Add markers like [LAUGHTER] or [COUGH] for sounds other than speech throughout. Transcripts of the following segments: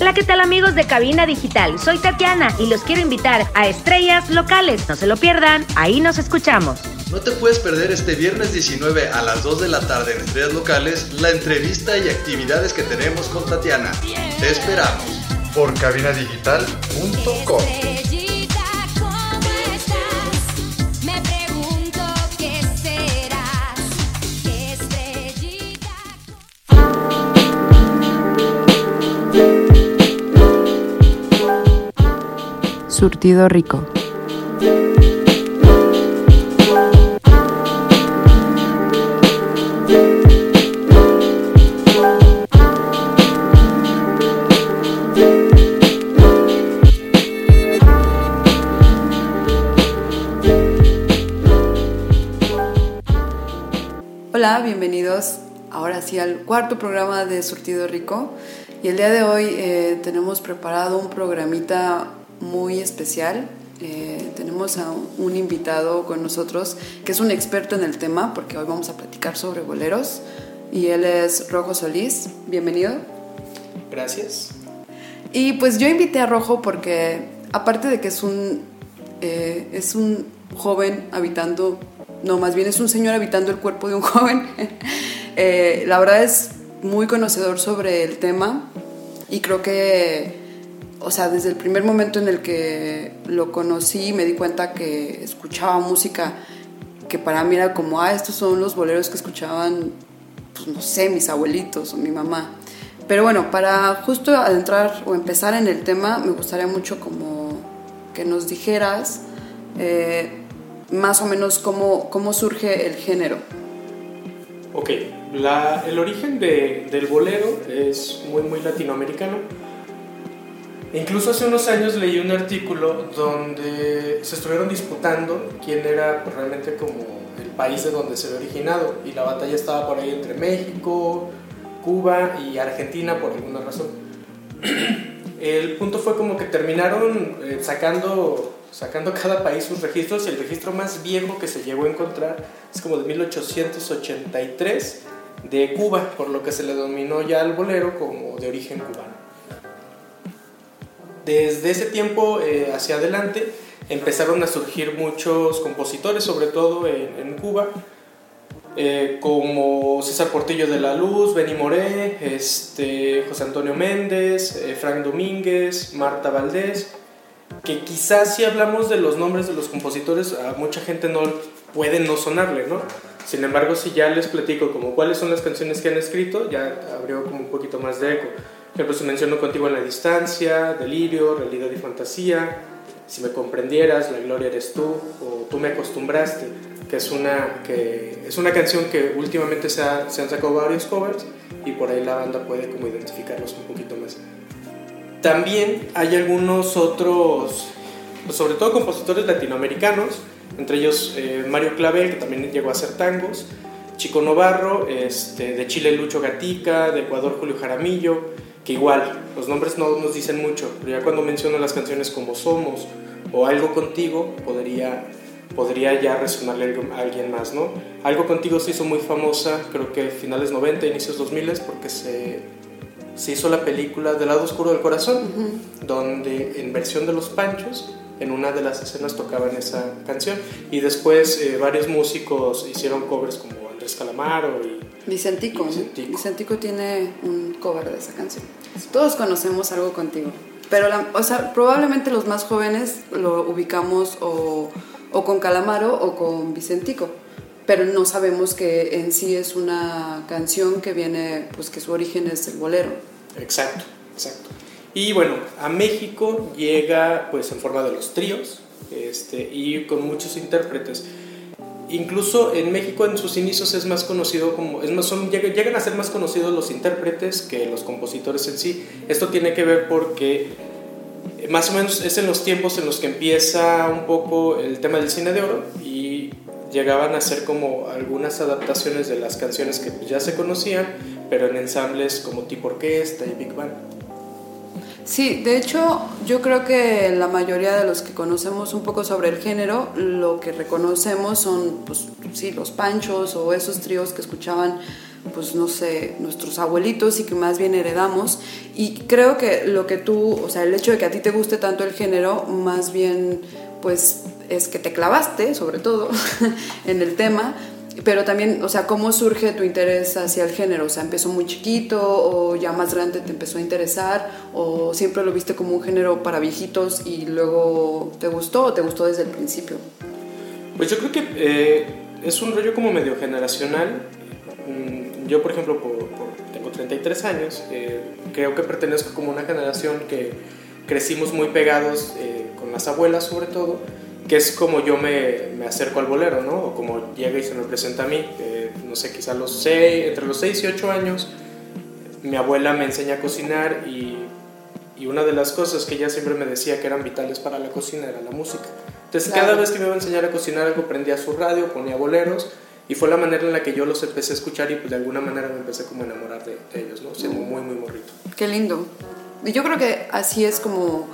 Hola, ¿qué tal amigos de Cabina Digital? Soy Tatiana y los quiero invitar a Estrellas Locales. No se lo pierdan, ahí nos escuchamos. No te puedes perder este viernes 19 a las 2 de la tarde en Estrellas Locales la entrevista y actividades que tenemos con Tatiana. Te esperamos por cabinadigital.com. Surtido rico. Hola, bienvenidos ahora sí al cuarto programa de Surtido Rico. Y el día de hoy eh, tenemos preparado un programita muy especial. Eh, tenemos a un invitado con nosotros que es un experto en el tema, porque hoy vamos a platicar sobre boleros. Y él es Rojo Solís. Bienvenido. Gracias. Y pues yo invité a Rojo porque, aparte de que es un, eh, es un joven habitando, no, más bien es un señor habitando el cuerpo de un [LAUGHS] joven, eh, la verdad es muy conocedor sobre el tema y creo que o sea, desde el primer momento en el que lo conocí me di cuenta que escuchaba música que para mí era como, ah, estos son los boleros que escuchaban, pues no sé, mis abuelitos o mi mamá. Pero bueno, para justo adentrar o empezar en el tema, me gustaría mucho como que nos dijeras eh, más o menos cómo, cómo surge el género. Ok, el origen de, del bolero es muy, muy latinoamericano Incluso hace unos años leí un artículo donde se estuvieron disputando quién era realmente como el país de donde se había originado y la batalla estaba por ahí entre México, Cuba y Argentina por alguna razón. [CLEARS THROAT] El punto fue como que terminaron eh, sacando, sacando cada país sus registros y el registro más viejo que se llegó a encontrar es como de 1883 de Cuba, por lo que se le denominó ya al bolero como de origen cubano. Desde ese tiempo eh, hacia adelante empezaron a surgir muchos compositores, sobre todo en, Cuba, eh, como César Portillo de la Luz, Benny Moré, este, José Antonio Méndez, eh, Frank Domínguez, Marta Valdés, que quizás si hablamos de los nombres de los compositores, a mucha gente no puede no sonarle, ¿no? Sin embargo, si ya les platico como cuáles son las canciones que han escrito, ya abrió como un poquito más de eco ejemplo, se mencionó contigo en la distancia, delirio, realidad y fantasía, si me comprendieras, la gloria eres tú, o tú me acostumbraste, que es una, que es una canción que últimamente se, se han sacado varios covers y por ahí la banda puede como identificarlos un poquito más. También hay algunos otros, sobre todo compositores latinoamericanos, entre ellos eh, Mario Clavel, que también llegó a hacer tangos, Chico Novarro, este, de Chile Lucho Gatica, de Ecuador Julio Jaramillo, que igual, los nombres no nos dicen mucho, pero ya cuando menciono las canciones como Somos o Algo Contigo, podría, podría ya resonarle a alguien más, ¿no? Algo Contigo se hizo muy famosa, creo que finales 90, inicios 2000, porque se, se hizo la película Del lado oscuro del corazón, donde en versión de Los Panchos, en una de las escenas tocaban esa canción, y después eh, varios músicos hicieron covers como Andrés Calamaro y Vicentico, Vicentico. tiene un cover de esa canción. Todos conocemos algo contigo. Pero, o sea, probablemente los más jóvenes lo ubicamos o, o, con Calamaro o con Vicentico. Pero no sabemos que en sí es una canción que viene, pues que su origen es el bolero. Exacto, exacto. Y bueno, a México llega pues en forma de los tríos este, y con muchos intérpretes incluso en México en sus inicios es más conocido como, son, llegan a ser más conocidos los intérpretes que los compositores en sí. Esto tiene que ver porque eh, más o menos es en los tiempos en los que empieza un poco el tema del cine de oro y llegaban a ser como algunas adaptaciones de las canciones que ya se conocían, pero en ensambles como tipo orquesta y big band. Sí, de hecho yo creo que la mayoría de los que conocemos un poco sobre el género, lo que reconocemos son, pues sí, los panchos o esos tríos que escuchaban pues no sé, nuestros abuelitos y que más bien heredamos. Y creo que lo que tú, o sea, el hecho de que a ti te guste tanto el género, más bien pues es que te clavaste, sobre todo, [LAUGHS] en el tema, pero también, o sea, ¿cómo surge tu interés hacia el género? O sea, ¿empezó muy chiquito o ya más grande te empezó a interesar? ¿O siempre lo viste como un género para viejitos y luego te gustó o te gustó desde el principio? Pues yo creo que eh, es un rollo como medio generacional. Mm, yo, por ejemplo, tengo 33 años, eh, creo que pertenezco como una generación que crecimos muy pegados eh, con las abuelas sobre todo que es como yo me, me, acerco al bolero, ¿no? O como llega y se me presenta a mí, no sé, quizá los seis, entre los 6 y 8 años, mi abuela me enseña a cocinar y, y, una de las cosas que ella siempre me decía que eran vitales para la cocina era la música. Entonces cada vez que me iba a enseñar a cocinar algo prendía su radio, ponía boleros y fue la manera en la que yo los empecé a escuchar y pues de alguna manera me empecé como a enamorar de, ellos, ¿no? Siendo muy, muy morrito. Qué lindo. Y yo creo que así es como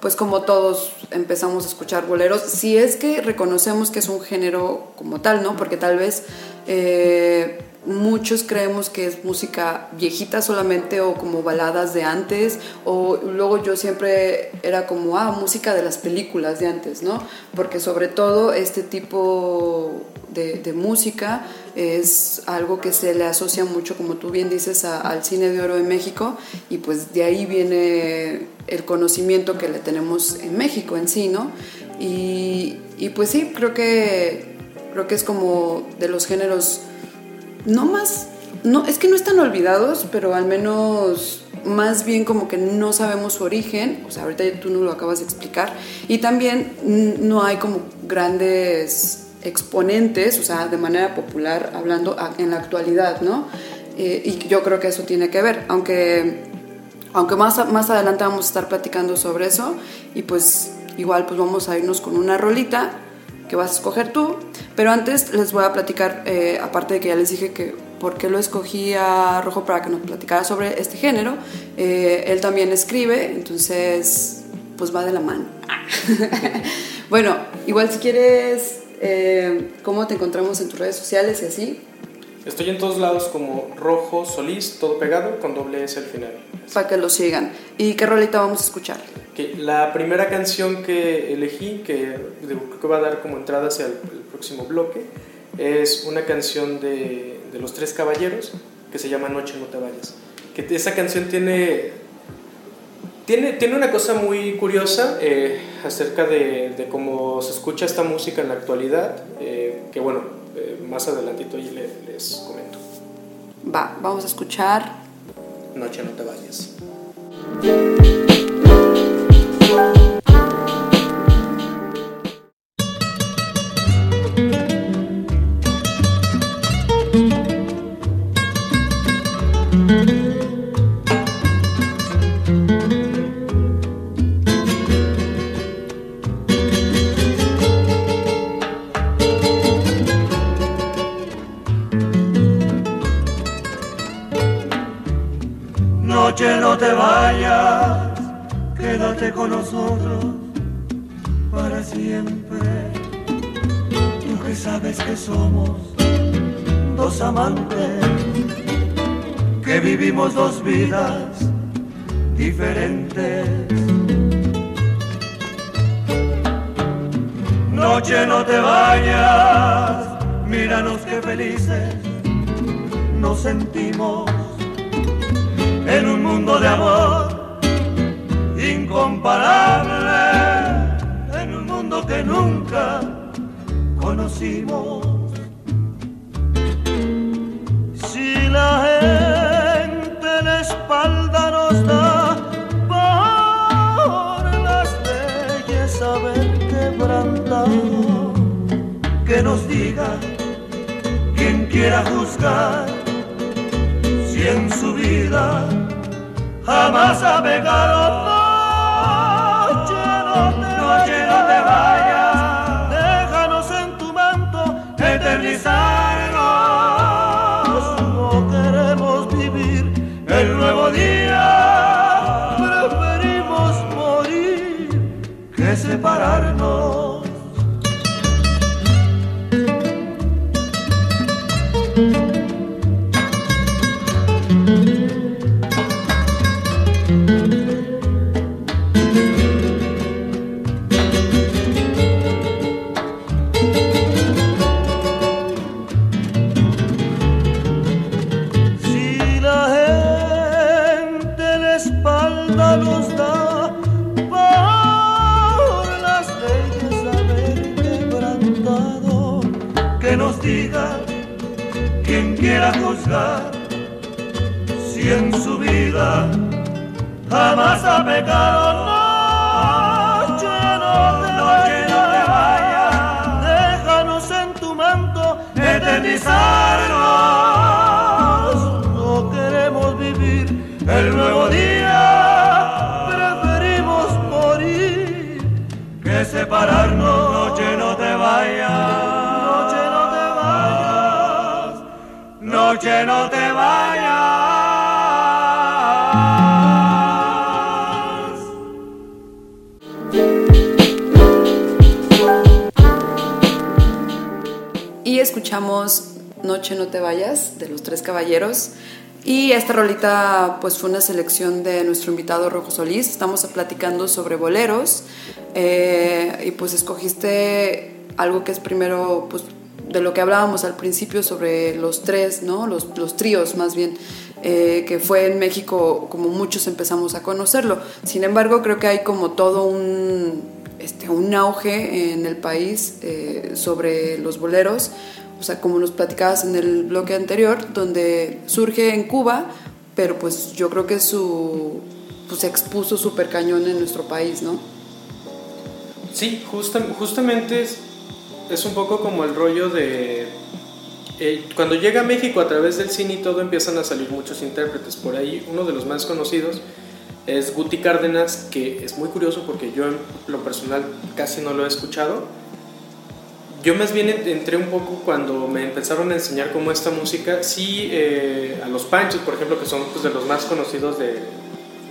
pues como todos empezamos a escuchar boleros, si es que reconocemos que es un género como tal, ¿no? Porque tal vez eh, muchos creemos que es música viejita solamente o como baladas de antes, o luego yo siempre era como, ah, música de las películas de antes, ¿no? Porque sobre todo este tipo de, música es algo que se le asocia mucho, como tú bien dices, al cine de oro de México y pues de ahí viene el conocimiento que le tenemos en México en sí, ¿no? Y, y pues sí, creo que, creo que es como de los géneros, no más, no, es que no están olvidados, pero al menos más bien como que no sabemos su origen, o sea, ahorita tú no lo acabas de explicar, y también no hay como grandes exponentes, o sea, de manera popular hablando en la actualidad, ¿no? Eh, y yo creo que eso tiene que ver, aunque, aunque más, más adelante vamos a estar platicando sobre eso y pues igual pues vamos a irnos con una rolita que vas a escoger tú, pero antes les voy a platicar, eh, aparte de que ya les dije que por qué lo escogí a Rojo para que nos platicara sobre este género, eh, él también escribe, entonces pues va de la mano. [LAUGHS] bueno, igual si quieres eh, cómo te encontramos en tus redes sociales y así. Estoy en todos lados como Rojo Solís, todo pegado, con doble S al final. Para que lo sigan. ¿Y qué rolita vamos a escuchar? la primera canción que elegí, que creo que va a dar como entrada hacia el, próximo bloque, es una canción de, de, Los Tres Caballeros que se llama Noche no te vayas. Que esa canción tiene tiene, tiene una cosa muy curiosa eh, acerca de, de, cómo se escucha esta música en la actualidad, eh, que bueno, eh, más adelantito les, les comento. Va, vamos a escuchar. Noche no te vayas. Que nos diga quien quiera juzgar si en su vida jamás ha pegado noche no te vayas, déjanos en tu manto eternizarnos. No queremos vivir el nuevo día, preferimos morir que separarnos. Pecado. Noche no te, Noche no te vayas, déjanos en tu manto eternizarnos. No queremos vivir el nuevo día, preferimos morir que separarnos. Noche no te vayas, noche no te vayas, noche no te vayas. Escuchamos Noche no te vayas de los Tres Caballeros. Y esta rolita pues fue una selección de nuestro invitado Rojo Solís. Estamos platicando sobre boleros eh, y pues escogiste algo que es primero pues de lo que hablábamos al principio sobre los tres, ¿no? Los, los tríos más bien, eh, que fue en México como muchos empezamos a conocerlo. Sin embargo, creo que hay como todo un, este, un auge en el país eh, sobre los boleros, o sea, como nos platicabas en el bloque anterior, donde surge en Cuba, pero pues yo creo que su, pues, se expuso súper cañón en nuestro país, ¿no? Sí, justa- justamente es, es un poco como el rollo de... eh, cuando llega a México a través del cine y todo empiezan a salir muchos intérpretes. Por ahí uno de los más conocidos es Guti Cárdenas, que es muy curioso porque yo en lo personal casi no lo he escuchado. Yo más bien en- entré un poco cuando me empezaron a enseñar cómo esta música, sí, eh, a los Panchos, por ejemplo, que son pues, de los más conocidos de,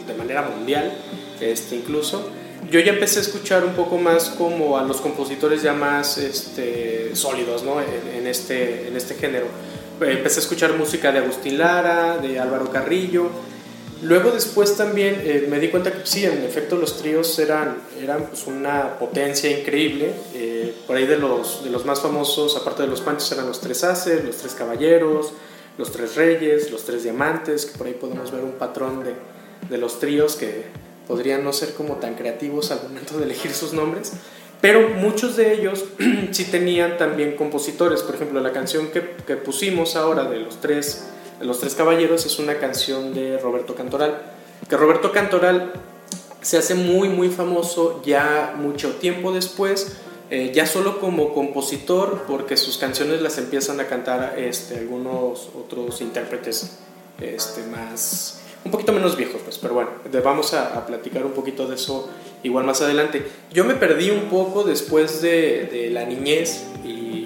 de manera mundial, este, incluso. Yo ya empecé a escuchar un poco más como a los compositores ya más este, sólidos ¿no? en, en este, en este género. Empecé a escuchar música de Agustín Lara, de Álvaro Carrillo. Luego después también eh, me di cuenta que sí, en efecto los tríos eran, eran pues, una potencia increíble. Eh, por ahí de los, de los más famosos, aparte de los panchos, eran los tres haces, los tres caballeros, los tres reyes, los tres diamantes, que por ahí podemos ver un patrón de, de los tríos que podrían no ser como tan creativos al momento de elegir sus nombres. Pero muchos de ellos [CLEARS THROAT] sí tenían también compositores. Por ejemplo, la canción que, que pusimos ahora de los tres los tres caballeros es una canción de Roberto Cantoral. Que Roberto Cantoral se hace muy, muy famoso ya mucho tiempo después, eh, ya solo como compositor, porque sus canciones las empiezan a cantar este, algunos otros intérpretes este, más, un poquito menos viejos, pues, pero bueno, vamos a, a platicar un poquito de eso igual más adelante. Yo me perdí un poco después de, de la niñez y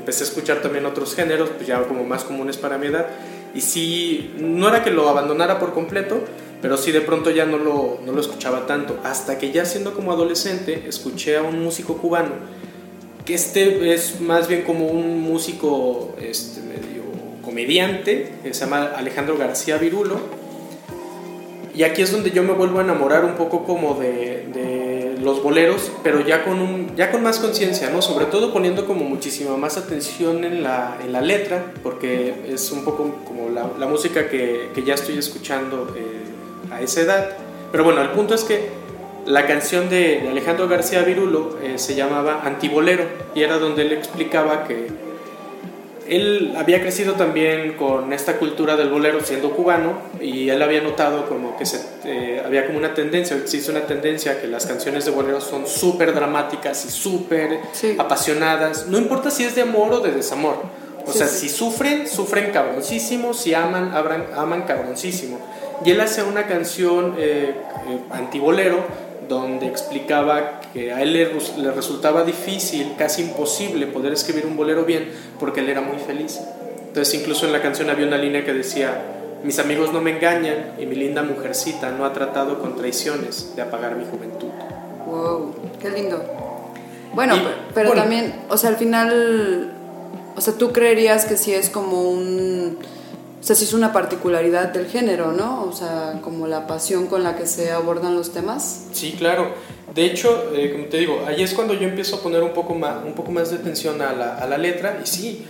empecé a escuchar también otros géneros, pues ya como más comunes para mi edad, y sí, no era que lo abandonara por completo, pero sí de pronto ya no lo, no lo escuchaba tanto, hasta que ya siendo como adolescente escuché a un músico cubano, que este es más bien como un músico este, medio comediante, que se llama Alejandro García Virulo, y aquí es donde yo me vuelvo a enamorar un poco como de, de los boleros, pero ya con, un, ya con más conciencia, ¿no? Sobre todo poniendo como muchísima más atención en la, en la letra, porque es un poco como la, la música que, que, ya estoy escuchando eh, a esa edad. Pero bueno, el punto es que la canción de, Alejandro García Virulo eh, se llamaba Antibolero y era donde él explicaba que él había crecido también con esta cultura del bolero siendo cubano y él había notado como que se, eh, había como una tendencia, existe una tendencia que las canciones de bolero son súper dramáticas y súper Sí. apasionadas, no importa si es de amor o de desamor. O Sí, sea, sí. si sufren, sufren cabroncísimo, si aman, abran- aman cabroncísimo. Y él hace una canción eh, eh, antibolero donde explicaba que a él le, le resultaba difícil, casi imposible poder escribir un bolero bien porque él era muy feliz. Entonces incluso en la canción había una línea que decía, mis amigos no me engañan y mi linda mujercita no ha tratado con traiciones de apagar mi juventud. Wow, qué lindo. Bueno, Y, pero bueno. también, o sea, al final, o sea, tú creerías que sí es como un, o sea, sí es una particularidad del género, ¿no? O sea, como la pasión con la que se abordan los temas. Sí, claro. De hecho, eh, como te digo, ahí es cuando yo empiezo a poner un poco más, un poco más de atención a la, a la letra y sí,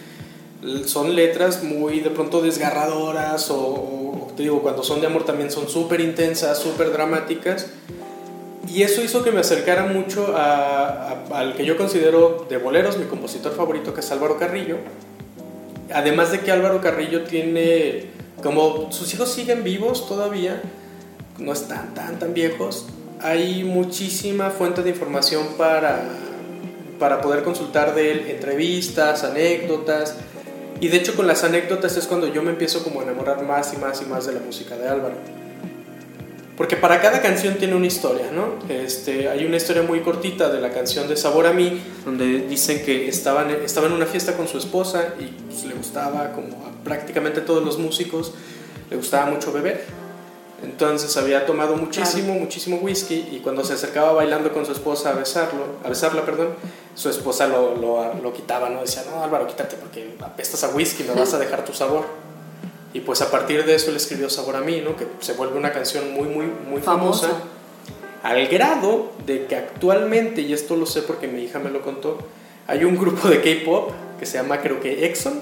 son letras muy de pronto desgarradoras o, o, te digo, cuando son de amor también son súper intensas, súper dramáticas. Y eso hizo que me acercara mucho a- a- al que yo considero de boleros, mi compositor favorito, que es Álvaro Carrillo. Además de que Álvaro Carrillo tiene, como sus hijos siguen vivos todavía, no están tan, tan viejos, hay muchísima fuente de información para, para poder consultar de él, entrevistas, anécdotas. Y de hecho con las anécdotas es cuando yo me empiezo como a enamorar más y más y más de la música de Álvaro. Porque para cada canción tiene una historia, ¿no? Este, hay una historia muy cortita de la canción de Sabor a mí, donde dicen que estaban, estaba en una fiesta con su esposa y pues, le gustaba, como a prácticamente todos los músicos, le gustaba mucho beber. Entonces había tomado muchísimo, muchísimo whisky y cuando se acercaba bailando con su esposa a besarlo, a besarla, perdón, su esposa lo, lo, lo quitaba, ¿no? Decía, no Álvaro, quítate porque apestas a whisky, me vas a dejar tu sabor. Y pues a partir de eso él escribió Sabor a mí, ¿no? Que se vuelve una canción muy, muy, muy famosa. Famosa. Al grado de que actualmente, y esto lo sé porque mi hija me lo contó, hay un grupo de K-pop que se llama creo que Exxon,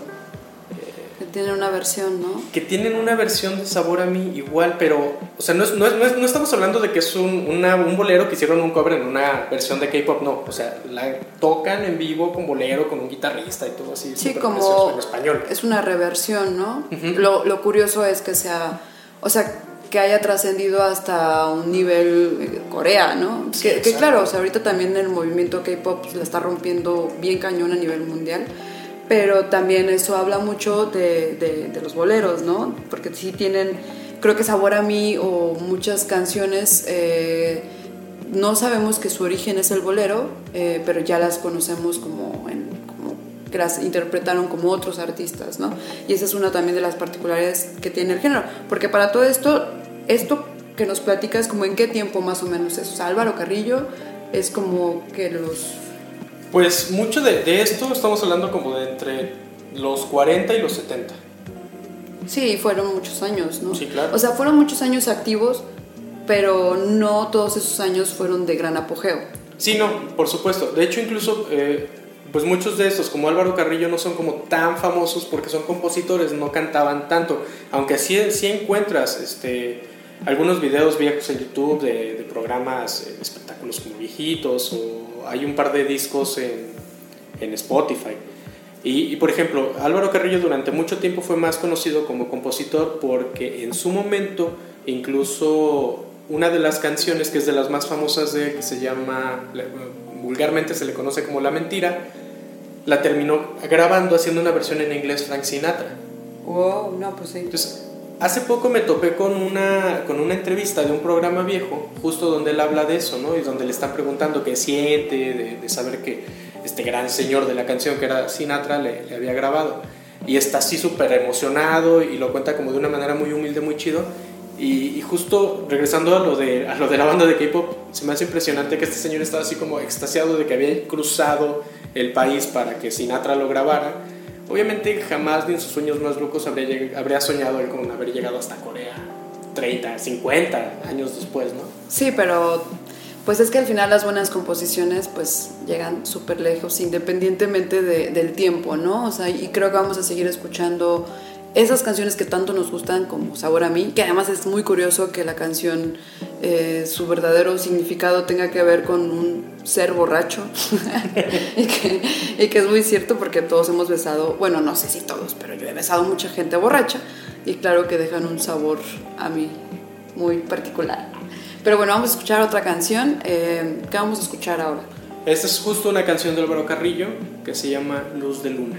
Que tiene una versión, ¿no? que tienen una versión de Sabor a mí igual, pero, o sea, no, es- no, es- no, es- no estamos hablando de que es un, una- un bolero que hicieron un cover en una versión de K-pop, no, o sea, la tocan en vivo con bolero, con un guitarrista y todo así. Sí, como en español. es una reversión, ¿no? Lo, lo curioso es que sea, o sea, que haya trascendido hasta un nivel eh, Corea, ¿no? Sí, que, claro, o sea, ahorita también el movimiento K-pop la está rompiendo bien cañón a nivel mundial, pero también eso habla mucho de, de- de los boleros, ¿no? Porque sí tienen, creo que Sabor a mí o muchas canciones... eh, no sabemos que su origen es el bolero, eh, pero ya las conocemos como, en- que las interpretaron como otros artistas, ¿no? Y esa es una también de las particularidades que tiene el género, porque para todo esto, esto que nos platicas, como en qué tiempo más o menos es, o sea, Álvaro Carrillo es como que los... Pues mucho de, de esto estamos hablando como de entre los 40 y los 70. Sí, fueron muchos años, ¿no? Sí, claro. O sea, fueron muchos años activos, pero no todos esos años fueron de gran apogeo. Sí, no, por supuesto. De hecho, incluso, eh, pues muchos de estos, como Álvaro Carrillo, no son como tan famosos porque son compositores, no cantaban tanto. Aunque sí, sí encuentras este, algunos videos viejos en YouTube de, de programas, eh, espectáculos como viejitos, o hay un par de discos en, en Spotify. Y, y, por ejemplo, Álvaro Carrillo durante mucho tiempo fue más conocido como compositor porque en su momento incluso una de las canciones que es de las más famosas de que se llama, vulgarmente se le conoce como La Mentira, la terminó grabando haciendo una versión en inglés Frank Sinatra. Wow, no, pues sí. Entonces, hace poco me topé con una, con una entrevista de un programa viejo, justo donde él habla de eso, ¿no? Y donde le están preguntando qué siente, de, saber que este gran señor de la canción, que era Sinatra, le, había grabado. Y está así súper emocionado y lo cuenta como de una manera muy humilde, muy chido. Y, y justo regresando a lo, de, a lo de la banda de K-pop, se me hace impresionante que este señor estaba así como extasiado de que había cruzado el país para que Sinatra lo grabara. Obviamente jamás ni en sus sueños más locos habría, habría soñado él con haber llegado hasta Corea 30, 50 años después, ¿no? Sí, pero pues es que al final las buenas composiciones pues llegan súper lejos independientemente de- del tiempo, ¿no? O sea, y creo que vamos a seguir escuchando esas canciones que tanto nos gustan como Sabor a mí, que además es muy curioso que la canción, eh, su verdadero significado tenga que ver con un ser borracho [LAUGHS] y, que, y que es muy cierto porque todos hemos besado, bueno, no sé si todos, pero yo he besado mucha gente borracha y claro que dejan un sabor a mí muy particular. Pero bueno, vamos a escuchar otra canción. Eh, ¿Qué vamos a escuchar ahora? Esta es justo una canción de Álvaro Carrillo que se llama Luz de Luna.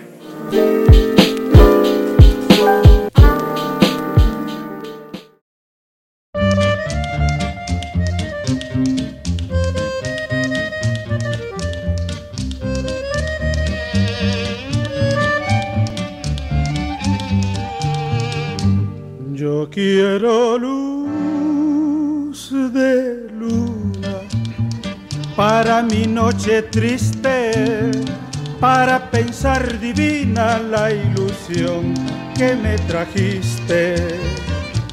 Quiero luz de luna para mi noche triste, para pensar divina la ilusión que me trajiste,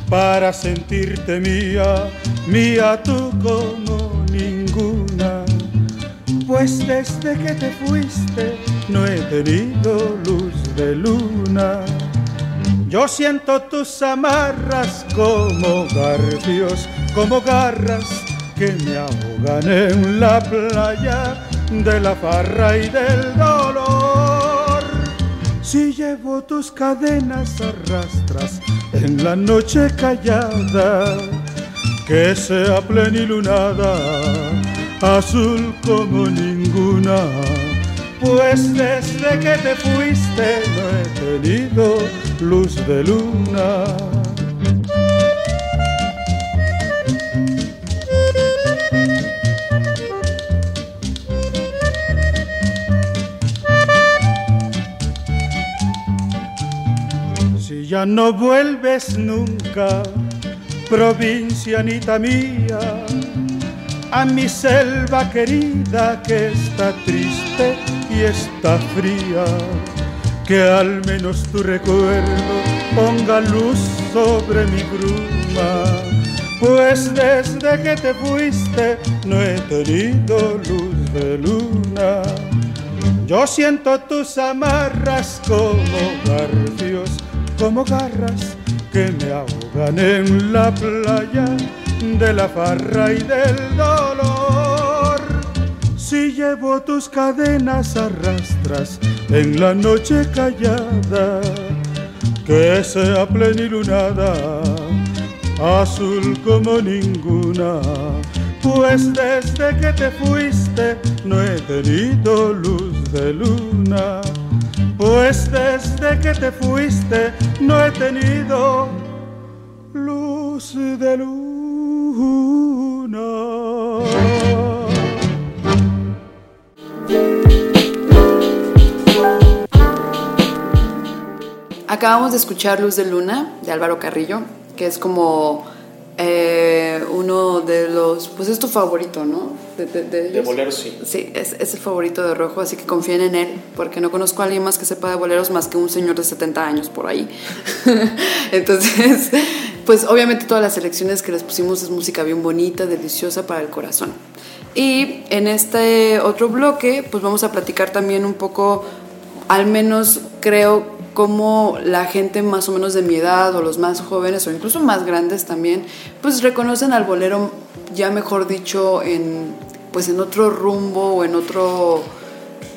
para sentirte mía, mía tú como ninguna. Pues desde que te fuiste no he tenido luz de luna. Yo siento tus amarras como garfios, como garras que me ahogan en la playa de la farra y del dolor. Si llevo tus cadenas arrastras en la noche callada, que sea plenilunada, azul como ninguna. Pues desde que te fuiste no he tenido luz de luna. Si ya no vuelves nunca, provincianita mía, a mi selva querida que está triste y está fría, que al menos tu recuerdo ponga luz sobre mi bruma, pues desde que te fuiste no he tenido luz de luna. Yo siento tus amarras como garfios, como garras que me ahogan en la playa de la farra y del dolor. Si llevo tus cadenas arrastras en la noche callada, que sea plenilunada, azul como ninguna. Pues desde que te fuiste no he tenido luz de luna. Pues desde que te fuiste no he tenido luz de luna. Acabamos de escuchar Luz de Luna de Álvaro Carrillo, que es como eh, uno de los, pues es tu favorito, ¿no? De, de, de boleros, sí. Sí, es, es el favorito de Rojo, así que confíen en él, porque no conozco a alguien más que sepa de boleros más que un señor de 70 años por ahí. [LAUGHS] Entonces, pues obviamente todas las selecciones que les pusimos es música bien bonita, deliciosa para el corazón. Y en este otro bloque, pues vamos a platicar también un poco, al menos creo, cómo la gente más o menos de mi edad o los más jóvenes o incluso más grandes también, pues reconocen al bolero ya mejor dicho en pues en otro rumbo o en otro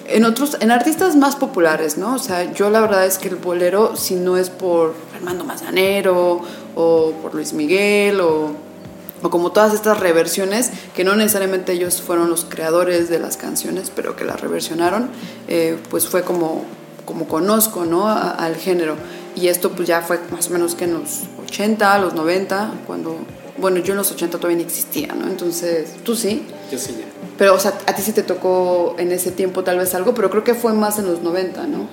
en otros en artistas más populares, ¿no? O sea, yo la verdad es que el bolero si no es por Armando Manzanero o por Luis Miguel o o como todas estas reversiones, que no necesariamente ellos fueron los creadores de las canciones, pero que las reversionaron, eh, pues fue como, como conozco ¿no? A- al género. Y esto pues ya fue más o menos que en los 80, los 90, cuando, bueno, yo en los 80 todavía ni existía, ¿no? Entonces, tú sí. Yo sí ya. Pero, o sea, a ti sí te tocó en ese tiempo tal vez algo, pero creo que fue más en los 90, ¿no?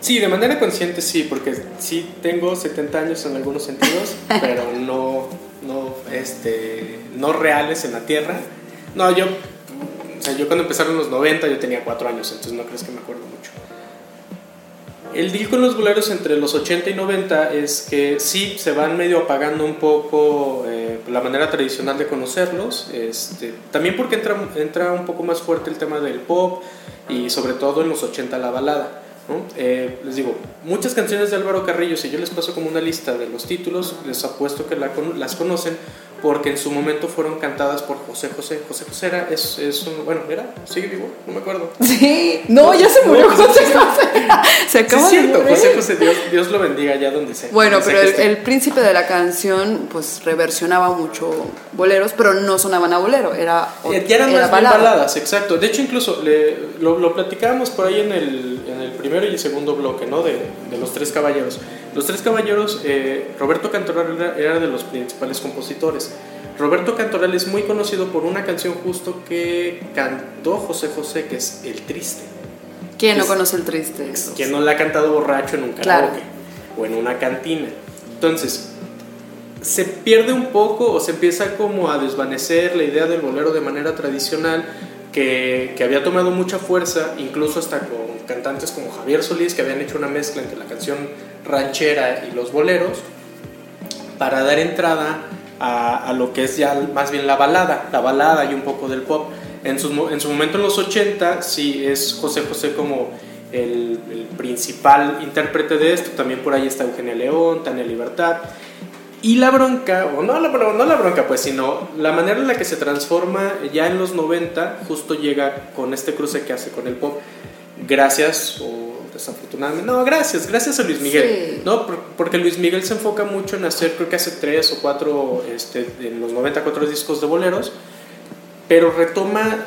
Sí, de manera consciente sí, porque sí tengo 70 años en algunos sentidos, [LAUGHS] pero no, no, este, no reales en la tierra. No, yo, o sea, yo cuando empezaron los 90 yo tenía 4 años, entonces no crees que me acuerdo mucho. El deal con los boleros entre los 80 y 90 es que sí, se van medio apagando un poco eh, la manera tradicional de conocerlos, este, también porque entra, entra un poco más fuerte el tema del pop y sobre todo en los 80 la balada. Eh, les digo, muchas canciones de Álvaro Carrillo, si yo les paso como una lista de los títulos, les apuesto que las conocen porque en su momento fueron cantadas por José José. José José era, es, es un, bueno, era, sigue vivo, no me acuerdo. [LAUGHS] Sí, no, ya se murió No, José sí, José. Se Sí, acaba es cierto, de morir. José José, Dios, Dios lo bendiga allá donde sea. Bueno, pero el, príncipe de la canción, pues reversionaba mucho boleros, pero no sonaban a bolero, era, Eh, Ya eran era más bien baladas, exacto. De hecho, incluso le- lo, lo platicábamos por ahí en el, en el primero y el segundo bloque, ¿no? De, de Los Tres Caballeros. Los Tres Caballeros, eh, Roberto Cantoral era, era de los principales compositores. Roberto Cantoral es muy conocido por una canción justo que cantó José José, que es El Triste. ¿Quién no conoce el triste? Quien no la ha cantado borracho en un Claro. karaoke o en una cantina. Entonces, se pierde un poco o se empieza como a desvanecer la idea del bolero de manera tradicional que, que había tomado mucha fuerza, incluso hasta con cantantes como Javier Solís, que habían hecho una mezcla entre la canción ranchera y los boleros, para dar entrada a, lo que es ya más bien la balada, la balada y un poco del pop. En su, en su momento en los 80 sí es José José como el, principal intérprete de esto, también por ahí está Eugenia León, Tania Libertad. Y la bronca, o no la, no la bronca pues, sino la manera en la que se transforma ya en los 90 justo llega con este cruce que hace con el pop, gracias desafortunadamente. No, gracias, gracias a Luis Miguel. Sí. No, por- porque Luis Miguel se enfoca mucho en hacer, creo que hace tres o cuatro, este, en los 94 discos de boleros, pero retoma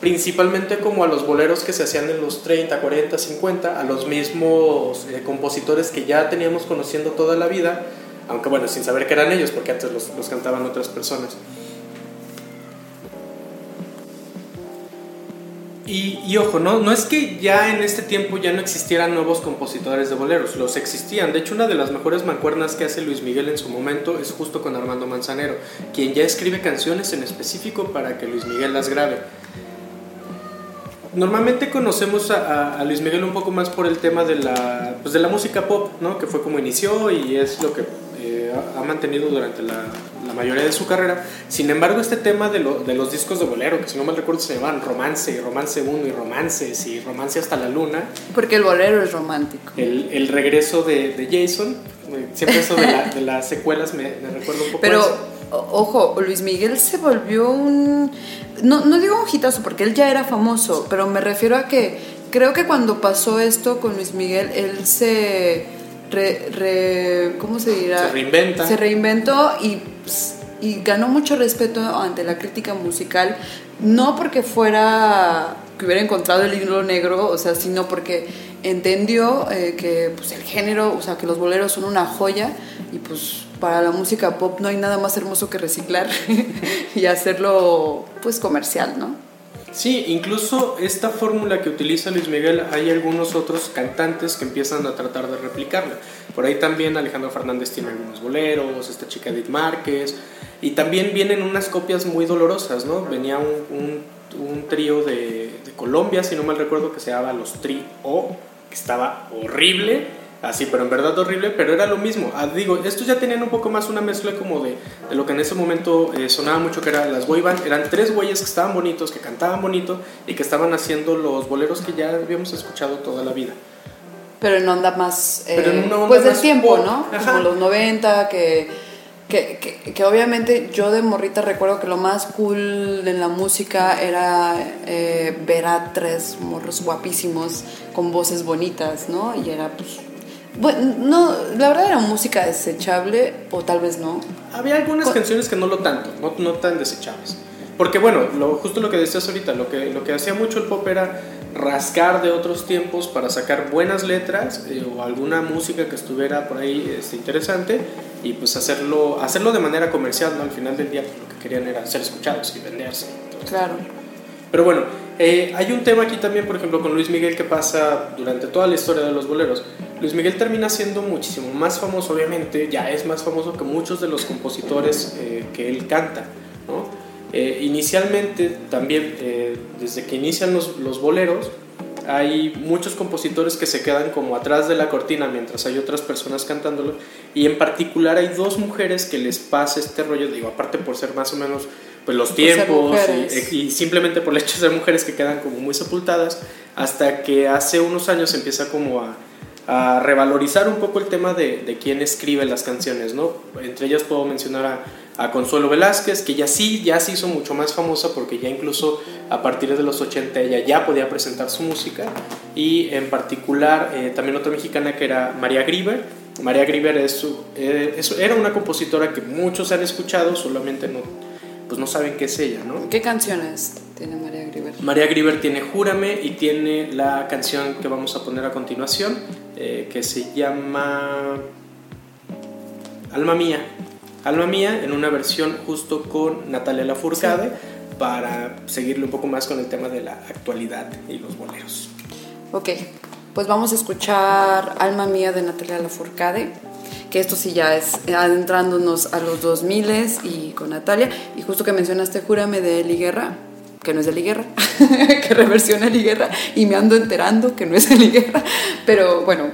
principalmente como a los boleros que se hacían en los 30, 40, 50, a los mismos eh, compositores que ya teníamos conociendo toda la vida, aunque bueno, sin saber que eran ellos, porque antes los, los cantaban otras personas. Y, ojo, ¿no? no es que ya en este tiempo ya no existieran nuevos compositores de boleros, los existían. De hecho, una de las mejores mancuernas que hace Luis Miguel en su momento es justo con Armando Manzanero, quien ya escribe canciones en específico para que Luis Miguel las grabe. Normalmente conocemos a, Luis Miguel un poco más por el tema de la, pues de la música pop, ¿no? que fue como inició y es lo que eh, ha- mantenido durante la mayoría de su carrera. Sin embargo, este tema de, lo- de los discos de bolero, que si no mal recuerdo se llamaban Romance, y Romance 1 y Romances y Romance hasta la Luna, Porque el bolero es romántico. el, el regreso de, de Jason, eh, siempre eso de, la- de las secuelas me, me recuerda un poco Pero, ojo, Luis Miguel se volvió un... No, no digo un hitazo porque él ya era famoso, pero me refiero a que creo que cuando pasó esto con Luis Miguel, él se... re- re- ¿Cómo se dirá? Se reinventa. Se reinventó y, y ganó mucho respeto ante la crítica musical, no porque fuera que hubiera encontrado el hilo negro, o sea, sino porque entendió eh, que pues, el género, o sea, que los boleros son una joya y pues para la música pop no hay nada más hermoso que reciclar [LAUGHS] y hacerlo pues comercial, ¿no? Sí, incluso esta fórmula que utiliza Luis Miguel, hay algunos otros cantantes que empiezan a tratar de replicarla. Por ahí también Alejandro Fernández tiene algunos boleros, esta chica Edith Márquez, y también vienen unas copias muy dolorosas, ¿no? Venía un, un- trío de, Colombia, si no mal recuerdo, que se llamaba Los Tri O, que estaba horrible, así, pero en verdad horrible, pero era lo mismo. Ah, digo, estos ya tenían un poco más una mezcla como de, de lo que en ese momento eh, sonaba mucho, que eran las boy. Eran tres güeyes que estaban bonitos, que cantaban bonito y que estaban haciendo los boleros que ya habíamos escuchado toda la vida. Pero en onda más, eh, en onda pues del más tiempo, pop, ¿no? ajá. Como los 90, que, que, que, que obviamente yo de morrita recuerdo que lo más cool en la música era eh, ver a tres morros guapísimos con voces bonitas, ¿no? Y era pues... Bueno, no, la verdad era música desechable, o tal vez no. Había algunas Con- canciones que no lo tanto, no, no tan desechables. Porque bueno, lo, justo lo que decías ahorita, lo que, lo que hacía mucho el pop era rascar de otros tiempos para sacar buenas letras eh, o alguna música que estuviera por ahí este, interesante y pues hacerlo, hacerlo de manera comercial, ¿no? Al final del día pues, lo que querían era ser escuchados y venderse. Entonces, Claro. pero bueno, eh, hay un tema aquí también, por ejemplo, con Luis Miguel que pasa durante toda la historia de los boleros. Luis Miguel termina siendo muchísimo más famoso, obviamente, ya es más famoso que muchos de los compositores eh, que él canta. Eh, inicialmente, también, eh, desde que inician los, los boleros, hay muchos compositores que se quedan como atrás de la cortina mientras hay otras personas cantándolo y en particular hay dos mujeres que les pasa este rollo, digo, aparte por ser más o menos pues los tiempos y, y simplemente por el hecho de ser mujeres que quedan como muy sepultadas hasta que hace unos años empieza como a, a revalorizar un poco el tema de, de quién escribe las canciones, ¿no? Entre ellas puedo mencionar a, a Consuelo Velázquez, que ya sí, ya se hizo mucho más famosa porque ya incluso a partir de los 80 ella ya podía presentar su música y en particular eh, también otra mexicana que era María Grieber. María Grieber es su- eh, es- era una compositora que muchos han escuchado, solamente no, pues no saben qué es ella, ¿no? ¿Qué canciones tiene María Griver? María Grieber tiene Júrame y tiene la canción que vamos a poner a continuación, eh, que se llama Alma Mía. Alma Mía en una versión justo con Natalia Lafourcade para seguirle un poco más con el tema de la actualidad y los boleros. Ok, pues vamos a escuchar Alma Mía de Natalia Lafourcade, que esto sí ya es adentrándonos a los 2000 y con Natalia, y justo que mencionaste Júrame de Eli Guerra, que no es de Eli Guerra, [LAUGHS] que reversiona Eli Guerra, y me ando enterando que no es de Eli Guerra, pero bueno,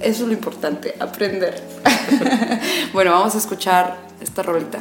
eso es lo importante, aprender. [LAUGHS] bueno, vamos a escuchar esta rolita.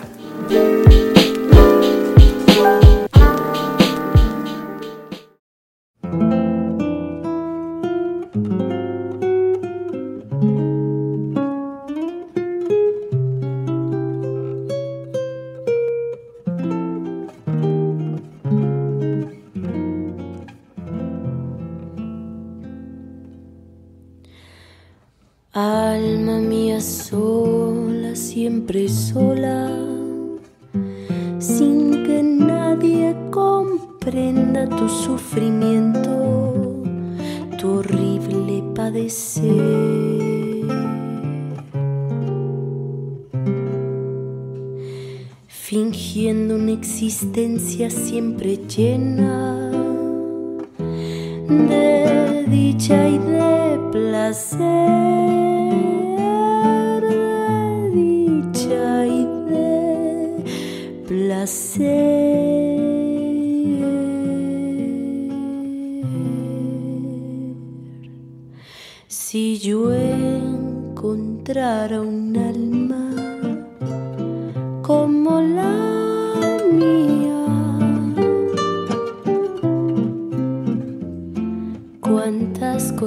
Siempre llena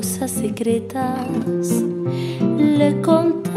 cosas secretas le contaría.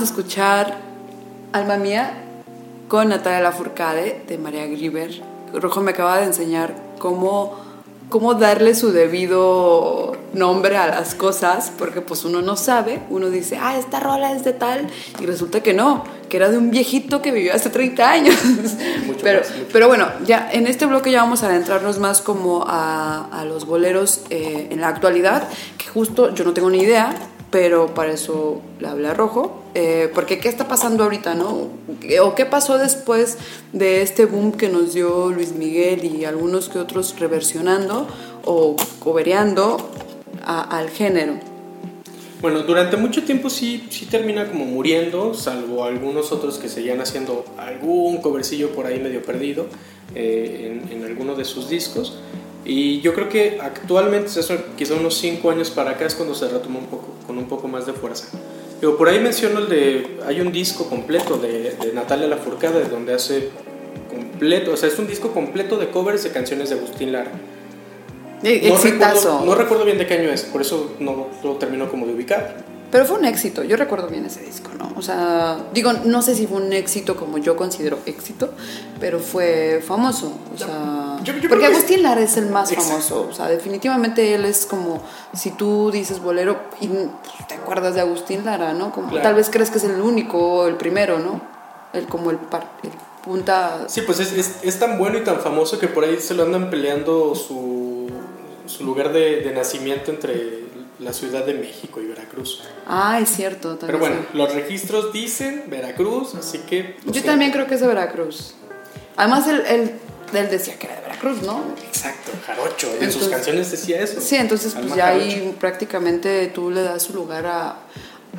Acabamos de escuchar Alma Mía con Natalia Lafourcade de María Griver. Rojo me acaba de enseñar cómo, cómo darle su debido nombre a las cosas, porque pues uno no sabe, uno dice, ah, esta rola es de tal, y resulta que no, que era de un viejito que vivió hace 30 años. [LAUGHS] [LAUGHS] pero, pero bueno, ya en este bloque ya vamos a adentrarnos más como a, a los boleros eh, en la actualidad, que justo yo no tengo ni idea, pero para eso le hablé a Rojo, eh, porque ¿qué está pasando ahorita, no? ¿O qué pasó después de este boom que nos dio Luis Miguel y algunos que otros reversionando o cobereando al género? Bueno, durante mucho tiempo sí, sí termina como muriendo, salvo algunos otros que seguían haciendo algún covercillo por ahí medio perdido eh, en, en alguno de sus discos. Y yo creo que actualmente, eso, quizá unos 5 años para acá es cuando se retoma un poco, con un poco más de fuerza. Pero por ahí menciono el de, hay un disco completo de, de Natalia Lafourcade donde hace completo, o sea, es un disco completo de covers de canciones de Agustín Lara. Eh, No recuerdo, no recuerdo bien de qué año es, por eso no lo termino como de ubicar. Pero fue un éxito, yo recuerdo bien ese disco, ¿no? O sea, digo, no sé si fue un éxito como yo considero éxito, pero fue famoso. O sea, Yo- yo porque que- Agustín Lara es el más Exacto. famoso. O sea, definitivamente él es como, si tú dices bolero y te acuerdas de Agustín Lara, ¿no? Como, Claro. Tal vez crees que es el único, el primero, ¿no? El como el, par- el punta... Sí, pues es, es, es tan bueno y tan famoso que por ahí se lo andan peleando su, su lugar de, de nacimiento entre la Ciudad de México y Veracruz. Ah, es cierto. Pero bueno, sí. los registros dicen Veracruz, así que... Yo también creo que es de Veracruz. Además, él, él, él decía que era de Veracruz, ¿no? Exacto, jarocho. en sus canciones decía eso. Sí, entonces pues ya jarocho. ahí prácticamente tú le das su lugar a,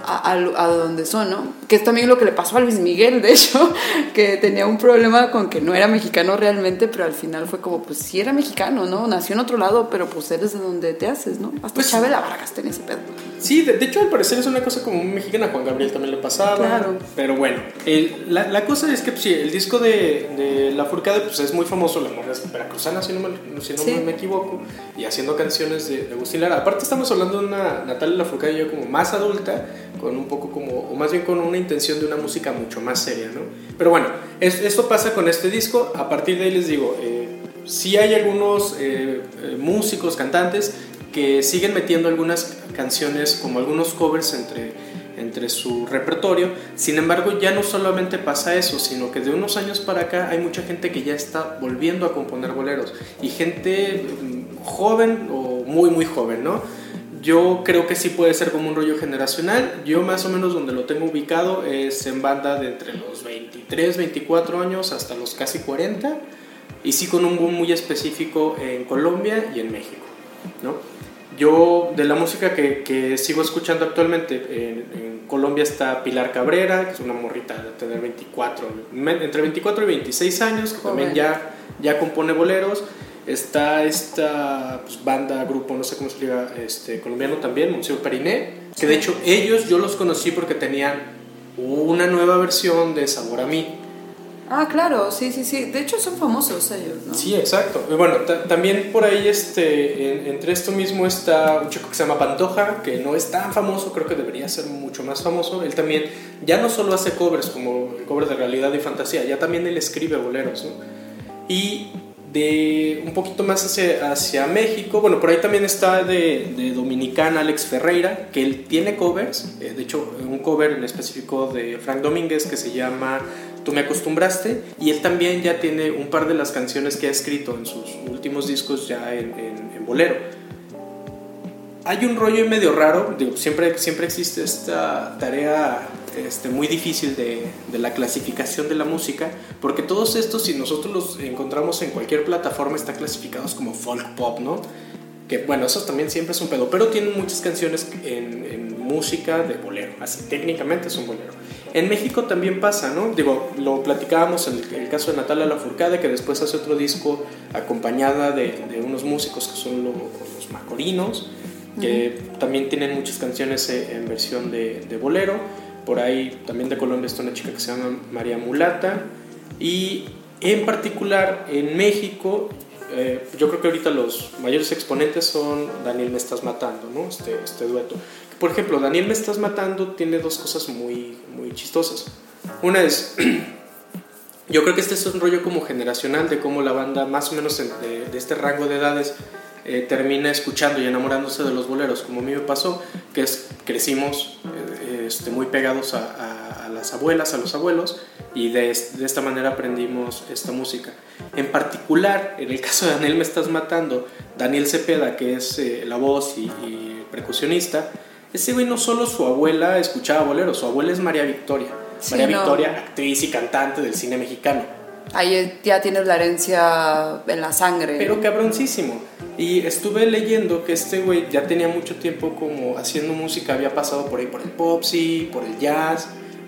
a, a, a donde son, ¿no? Que es también lo que le pasó a Luis Miguel, de hecho, [LAUGHS] que tenía un problema con que no era mexicano realmente, pero al final fue como, pues sí era mexicano, ¿no? Nació en otro lado, pero pues eres de donde te haces, ¿no? Hasta Pues- Chabela Vargas tenía ese pedo. Sí, de, de hecho al parecer es una cosa como muy mexicana, a Juan Gabriel también le pasaba. Claro. Pero bueno, el- la, la cosa es que pues, sí, el disco de, de La Furcada pues, es muy famoso, la morra es veracruzana, si no, me, si no Sí. me equivoco, y haciendo canciones de, de Agustín Lara. Aparte estamos hablando de una Natalia Lafourcade ya como más adulta, con un poco como, o más bien con una intención de una música mucho más seria, ¿no? Pero bueno, es- esto pasa con este disco, a partir de ahí les digo, eh, sí hay algunos eh, eh, músicos, cantantes, que siguen metiendo algunas canciones como algunos covers entre, entre su repertorio. Sin embargo, ya no solamente pasa eso, sino que de unos años para acá hay mucha gente que ya está volviendo a componer boleros. Y gente mm, joven o muy, muy joven, ¿no? Yo creo que sí puede ser como un rollo generacional. Yo más o menos donde lo tengo ubicado es en banda de entre los 23, 24 años hasta los casi 40. Y sí con un boom muy específico en Colombia y en México, ¿no? Yo, de la música que, que sigo escuchando actualmente, en, en Colombia está Pilar Cabrera, que es una morrita de tener 24, me- entre 24 y 26 años, que también ya, ya compone boleros. Está esta pues, banda, grupo, no sé cómo se diga, este, colombiano también, Monsieur Periné, que de hecho ellos yo los conocí porque tenían una nueva versión de Sabor a mí. Ah, claro, sí, sí, sí. De hecho son famosos ellos, ¿no? Sí, exacto. Bueno, ta- también por ahí este, en- entre esto mismo está un chico que se llama Pantoja, que no es tan famoso, creo que debería ser mucho más famoso. Él también ya no solo hace covers como covers de realidad y fantasía, ya también él escribe boleros. ¿no? Y de un poquito más hacia, hacia México, bueno, por ahí también está de, de Alex Ferreira, que él tiene covers, eh, de hecho un cover en específico de Frank Domínguez que se llama Tú me acostumbraste, y él también ya tiene un par de las canciones que ha escrito en sus últimos discos ya en, bolero. Hay un rollo medio raro, digo, siempre, siempre existe esta tarea este, muy difícil de, de la clasificación de la música, porque todos estos, si nosotros los encontramos en cualquier plataforma, están clasificados como folk pop, ¿no? Que bueno, eso también siempre es un pedo, pero tienen muchas canciones en, en música de bolero, así técnicamente es un bolero. En México también pasa, ¿no? Digo, lo platicábamos en el, el caso de Natalia Lafourcade, que después hace otro disco acompañada de, de unos músicos que son lo- los macorinos, que también tienen muchas canciones en versión de, de bolero. Por ahí también de Colombia está una chica que se llama María Mulata. Y en particular en México, eh, yo creo que ahorita los mayores exponentes son Daniel Me Estás Matando, ¿no? Este, este dueto. Por ejemplo, Daniel Me Estás Matando tiene dos cosas muy, muy chistosas. Una es, [CLEARS THROAT] yo creo que este es un rollo como generacional de cómo la banda, más o menos en- de, este rango de edades, eh, termina escuchando y enamorándose de los boleros, como a mí me pasó, que es crecimos eh, este, muy pegados a, las abuelas, a los abuelos, y de, es- de esta manera aprendimos esta música. En particular, en el [LAUGHS] caso de Daniel Me Estás Matando, Daniel Cepeda, que es eh, la voz y percusionista, ese güey no solo su abuela escuchaba boleros, su abuela es María Victoria. Sí, María no. Victoria, actriz y cantante del cine mexicano. Ahí ya tienes la herencia en la sangre. Pero cabroncísimo. Y estuve leyendo que este güey ya tenía mucho tiempo como haciendo música, había pasado por ahí por el pop, sí, por el jazz,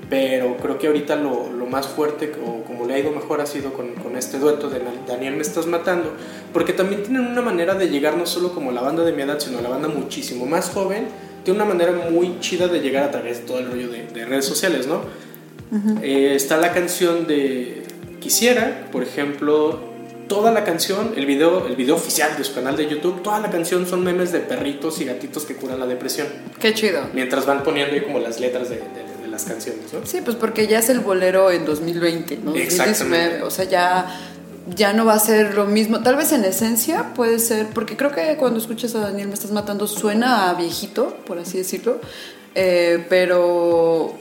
pero creo que ahorita lo, lo más fuerte o como le ha ido mejor ha sido con, con este dueto de Daniel Me Estás Matando, porque también tienen una manera de llegar no solo como la banda de mi edad, sino la banda muchísimo más joven, tiene una manera muy chida de llegar a través de todo el rollo de, de redes sociales, ¿no? Eh, está la canción de quisiera, por ejemplo, toda la canción, el video, el video oficial de su canal de YouTube, toda la canción son memes de perritos y gatitos que curan la depresión. Qué chido. Mientras van poniendo ahí como las letras de, de- de las canciones, ¿no? Sí, pues porque ya es el bolero en 2020, ¿no? Exactamente. 2019, O sea, ya, ya no va a ser lo mismo. Tal vez en esencia puede ser, porque creo que cuando escuchas a Daniel Me Estás Matando suena a viejito, por así decirlo. Eh, pero,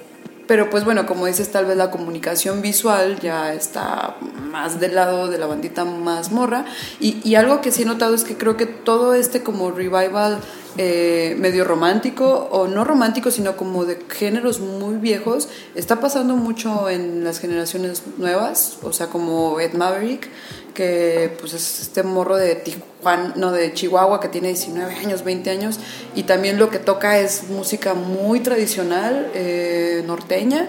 pero pues bueno, como dices, tal vez la comunicación visual ya está más del lado de la bandita más morra. Y, algo que sí he notado es que creo que todo este como revival eh, medio romántico, o no romántico, sino como de géneros muy viejos, está pasando mucho en las generaciones nuevas, o sea, como Ed Maverick, que pues es este morro de Tijuana, no, de Chihuahua, que tiene 19 años, 20 años, y también lo que toca es música muy tradicional, eh, norteña,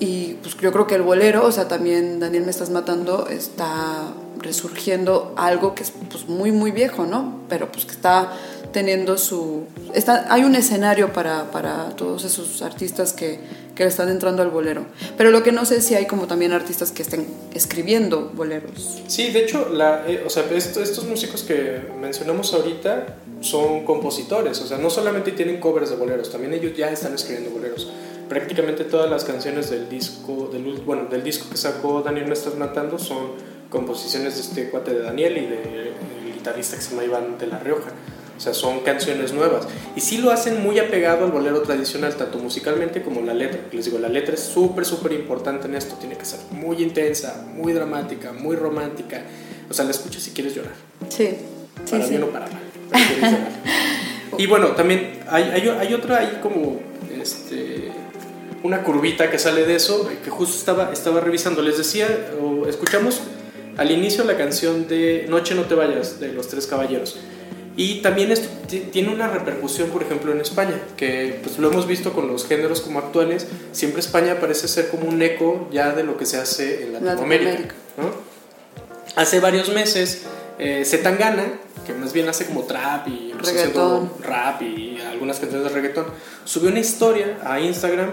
y pues yo creo que el bolero, o sea, también Daniel Me Estás Matando, está resurgiendo algo que es pues muy, muy viejo, ¿no? Pero pues que está teniendo su... Está, hay un escenario para, para todos esos artistas que, que le están entrando al bolero. Pero lo que no sé es si hay como también artistas que estén escribiendo boleros. Sí, de hecho, la, eh, o sea, esto- estos músicos que mencionamos ahorita son compositores, o sea, no solamente tienen covers de boleros, también ellos ya están escribiendo boleros. Prácticamente todas las canciones del disco, del, bueno, del disco que sacó Daniel Me Estás Matando son composiciones de este cuate de Daniel y del guitarrista que se llama Iván de la Rioja. O sea, son canciones nuevas. Y sí lo hacen muy apegado al bolero tradicional, tanto musicalmente como la letra. Les digo, la letra es súper, súper importante en esto. Tiene que ser muy intensa, muy dramática, muy romántica. O sea, la escuchas si quieres llorar. Sí, sí, Para sí. bien o para mal. [LAUGHS] y bueno, también hay, hay, hay otra ahí como este, una curvita que sale de eso, que justo estaba, estaba revisando. Les decía, o escuchamos al inicio la canción de Noche no te vayas, de Los Tres Caballeros. Y también esto ti- tiene una repercusión, por ejemplo, en España, que pues lo hemos visto con los géneros como actuales, siempre España parece ser como un eco ya de lo que se hace en Latinoamérica. Latinoamérica. ¿no? Hace varios meses, eh, Zetangana, que más bien hace como trap y Reggaetón. rap y algunas canciones de reggaetón, subió una historia a Instagram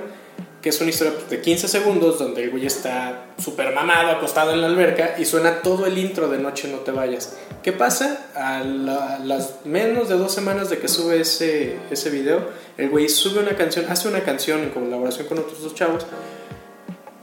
que es una historia pues, de 15 segundos donde el güey está súper mamado, acostado en la alberca y suena todo el intro de Noche no te vayas. ¿Qué pasa? A la- las menos de dos semanas de que sube ese, ese video, el güey sube una canción, hace una canción en colaboración con otros dos chavos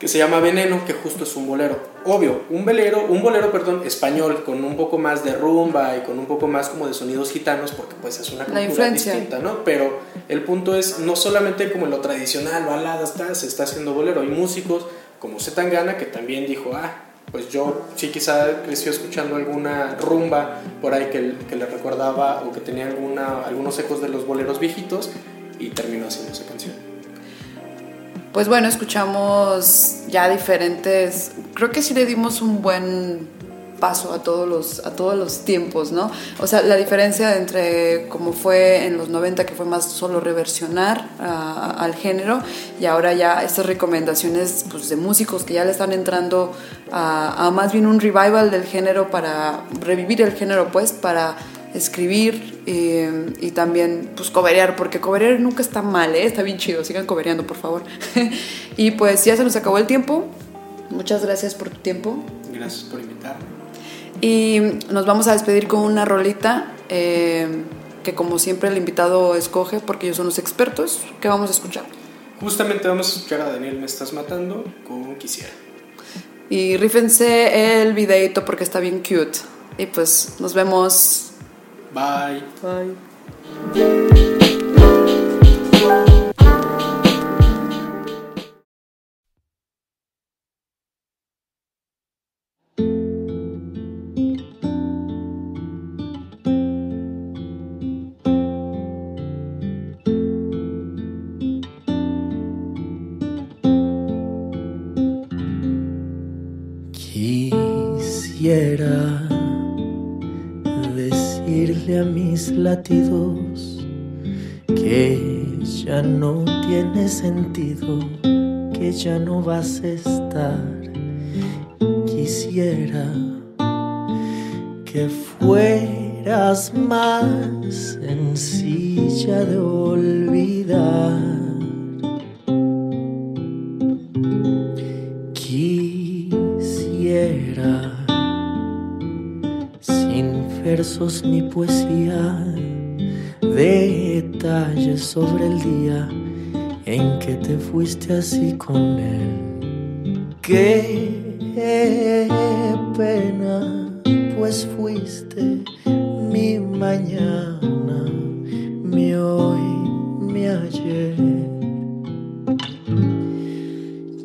que se llama Veneno, que justo es un bolero. Obvio, un bolero, un bolero, perdón, español, con un poco más de rumba y con un poco más como de sonidos gitanos, porque pues es una cultura influencia. distinta, ¿no? Pero el punto es, no solamente como en lo tradicional, balada, está, se está haciendo bolero. Hay músicos como Zetangana que también dijo, ah, pues yo sí quizá creció escuchando alguna rumba por ahí que, que le recordaba o que tenía alguna, algunos ecos de los boleros viejitos y terminó haciendo esa canción. Pues bueno, escuchamos ya diferentes. Creo que sí le dimos un buen paso a todos los a todos los tiempos, ¿no? O sea, la diferencia entre como fue en los 90 que fue más solo reversionar al género y ahora ya estas recomendaciones pues de músicos que ya le están entrando a más bien un revival del género para revivir el género pues para escribir eh, y también pues coberear, porque coberear nunca está mal, ¿eh? está bien chido, sigan cobereando por favor. [LAUGHS] y pues ya se nos acabó el tiempo, muchas gracias por tu tiempo Gracias por invitarme. y nos vamos a despedir con una rolita eh, que como siempre el invitado escoge porque ellos son los expertos, que vamos a escuchar. Justamente vamos a escuchar a Daniel Me Estás Matando con Quisiera. Y rífense el videito porque está bien cute. Y pues nos vemos. Bye. Bye. Latidos que ya no tiene sentido, que ya no vas a estar. Quisiera que fueras más sencilla de olvidar. Versos ni poesía, detalles sobre el día en que te fuiste así con él. Qué pena, pues fuiste mi mañana, mi hoy, mi ayer.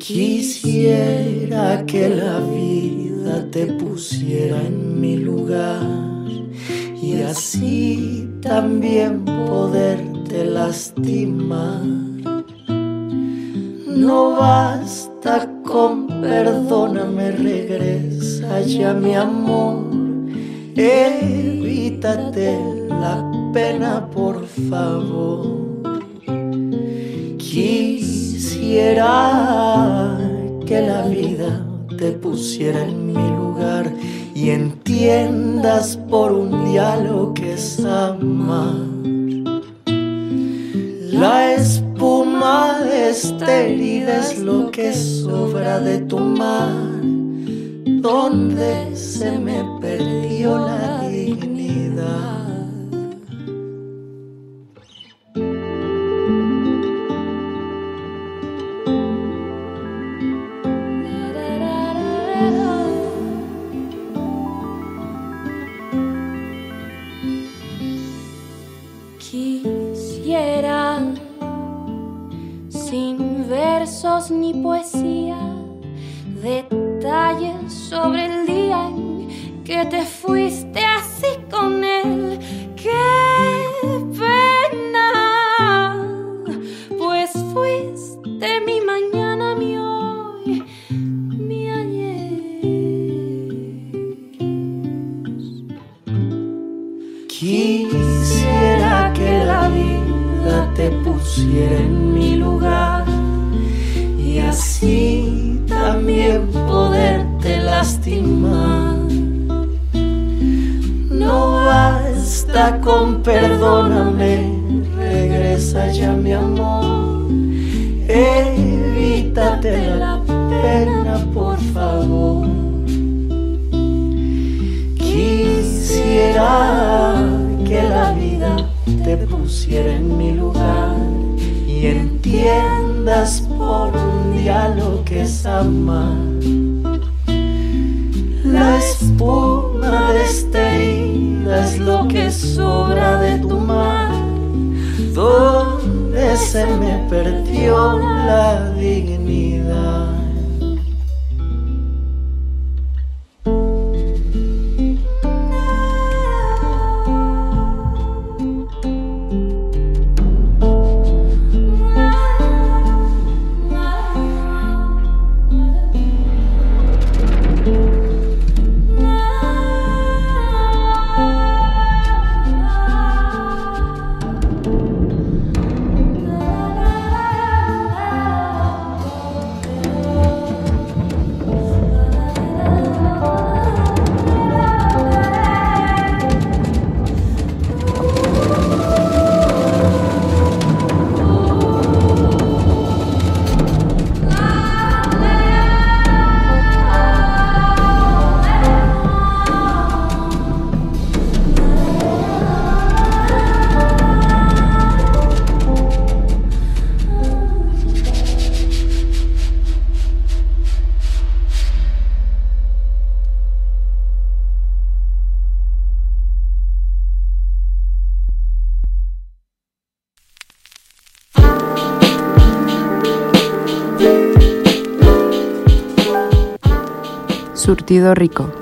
Quisiera que la vida te pusiera en mi lugar y así también poderte lastimar. No basta con perdóname, regresa ya mi amor. Evítate la pena, por favor. Quisiera que la vida te pusiera en mi lugar y entiendas por un lo que es amar. La espuma de esta herida es lo que sobra de tu mar, donde se me perdió la dignidad. Ni poesía, detalles sobre el día en que te fuiste Surtido rico.